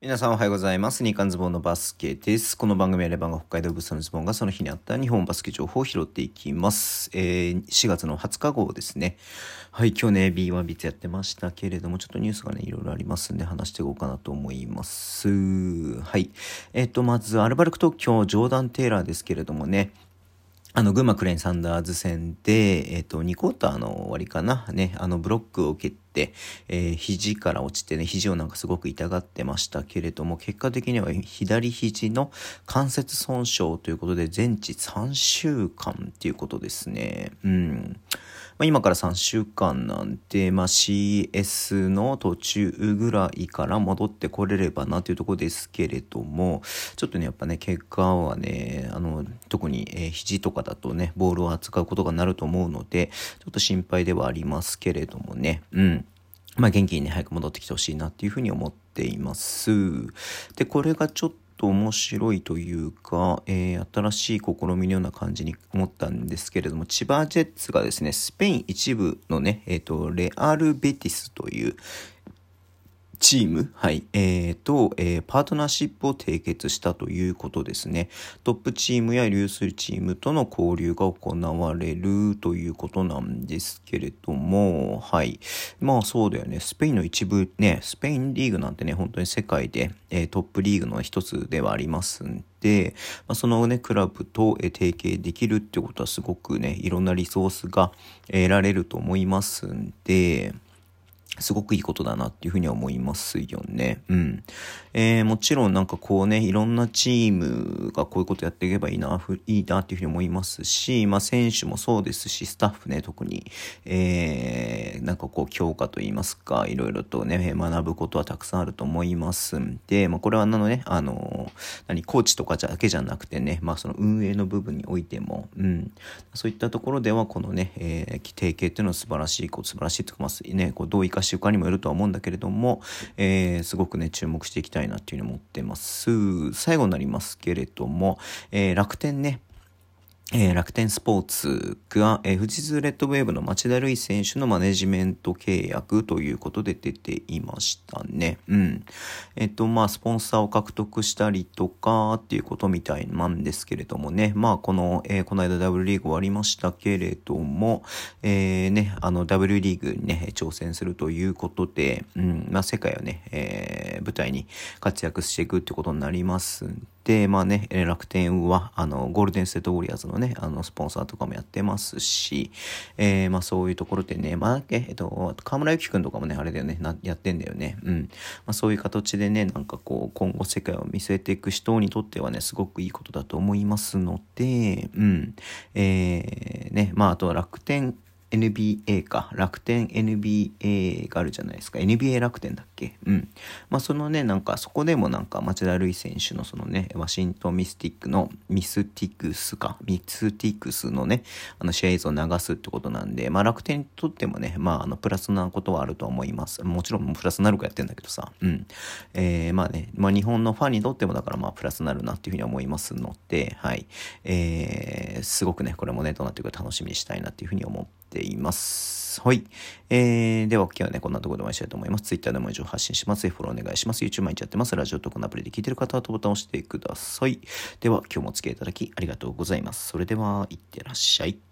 皆さんおはようございます。日刊ズボンのバスケです。この番組はレバンが北海道物産のズボンがその日にあった日本バスケ情報を拾っていきます。えー、4月の20日号ですね。はい、今日ね、B1 ビッツやってましたけれども、ちょっとニュースがね、いろいろありますんで話していこうかなと思います。はい。えっ、ー、と、まず、アルバルク東京、ジョーダン・テイラーですけれどもね、あの、群馬クレーンサンダーズ戦で、えっ、ー、と、2クォーターの終わりかな。ね、あの、ブロックを受けて、えー、肘から落ちてね、肘をなんかすごく痛がってましたけれども、結果的には左肘の関節損傷ということで、全治3週間っていうことですね。うん。まあ、今から3週間なんで、まあ、CS の途中ぐらいから戻ってこれればなというところですけれども、ちょっとね、やっぱね、結果はね、あの、特に、えー、肘とかだとね、ボールを扱うことがなると思うので、ちょっと心配ではありますけれどもね、うん。まあ、元気にね、早く戻ってきてほしいなっていうふうに思っています。で、これがちょっと面白いというか、えー、新しい試みのような感じに思ったんですけれども、千葉ジェッツがですね、スペイン一部のね、えっ、ー、と、レアル・ベティスという、チーム、はい、えー、と、えー、パートナーシップを締結したということですね。トップチームや流水チームとの交流が行われるということなんですけれども、はい。まあそうだよね。スペインの一部ね、スペインリーグなんてね、本当に世界で、えー、トップリーグの一つではありますんで、まあ、そのね、クラブと、え提携できるってことはすごくね、いろんなリソースが得られると思いますんで、すごくいいことだなっていうふうに思いますよね。うん。えー、もちろんなんかこうね、いろんなチームがこういうことやっていけばいいな、いいなっていうふうに思いますし、まあ選手もそうですし、スタッフね、特に、えー、なんかこう強化といいますか、いろいろとね、学ぶことはたくさんあると思いますんで、まあこれはあのね、あの、何、コーチとかだけじゃなくてね、まあその運営の部分においても、うん、そういったところではこのね、えー、提携っていうのは素晴らしい、こう素晴らしいとか、まあね、こうどう生か習慣にもよるとは思うんだけれども、えー、すごくね、注目していきたいなっていうふうに思ってます。最後になりますけれども、えー、楽天ね、えー、楽天スポーツが、えー、富士通レッドウェーブの町田瑠唯選手のマネジメント契約ということで出ていましたね。うん。えっと、まあ、スポンサーを獲得したりとかっていうことみたいなんですけれどもね。まあ、この、えー、この間 W リーグ終わりましたけれども、えー、ね、あの W リーグにね、挑戦するということで、うん、まあ、世界をね、えー、舞台に活躍していくってことになりますんで、まあね、楽天は、あの、ゴールデンステートウォリアーズのね、あの、スポンサーとかもやってますし、えー、まあそういうところでね、まあ、えっと、河村ゆきくんとかもね、あれだよね、なやってんだよね。うん。まあそういう形でね、なんかこう、今後世界を見据えていく人にとってはね、すごくいいことだと思いますので、うん。えー、ね、まああとは楽天 NBA か、楽天 NBA があるじゃないですか。NBA 楽天だっけ？うん。まあそのね、なんかそこでもなんか町田瑠唯選手のそのね、ワシントンミスティックのミスティクスか、ミスティクスのね、あの試合映像を流すってことなんで、まあ楽天にとってもね、まああのプラスなことはあると思います。もちろんプラスなるかやってんだけどさ、うん。えー、まあね、まあ日本のファンにとってもだからまあプラスなるなっていうふうに思いますので、はい。えー、すごくね、これもね、どうなっていくか楽しみにしたいなっていうふうに思ってています。はい。えー、では今日はね、こんなところでお会いしたいと思います。Twitter でも以上発信します。フォローお願いします。YouTube 毎日やってます。ラジオとこのアプリで聞いてる方はとボタンを押してください。では今日もお付き合いいただきありがとうございます。それでは、いってらっしゃい。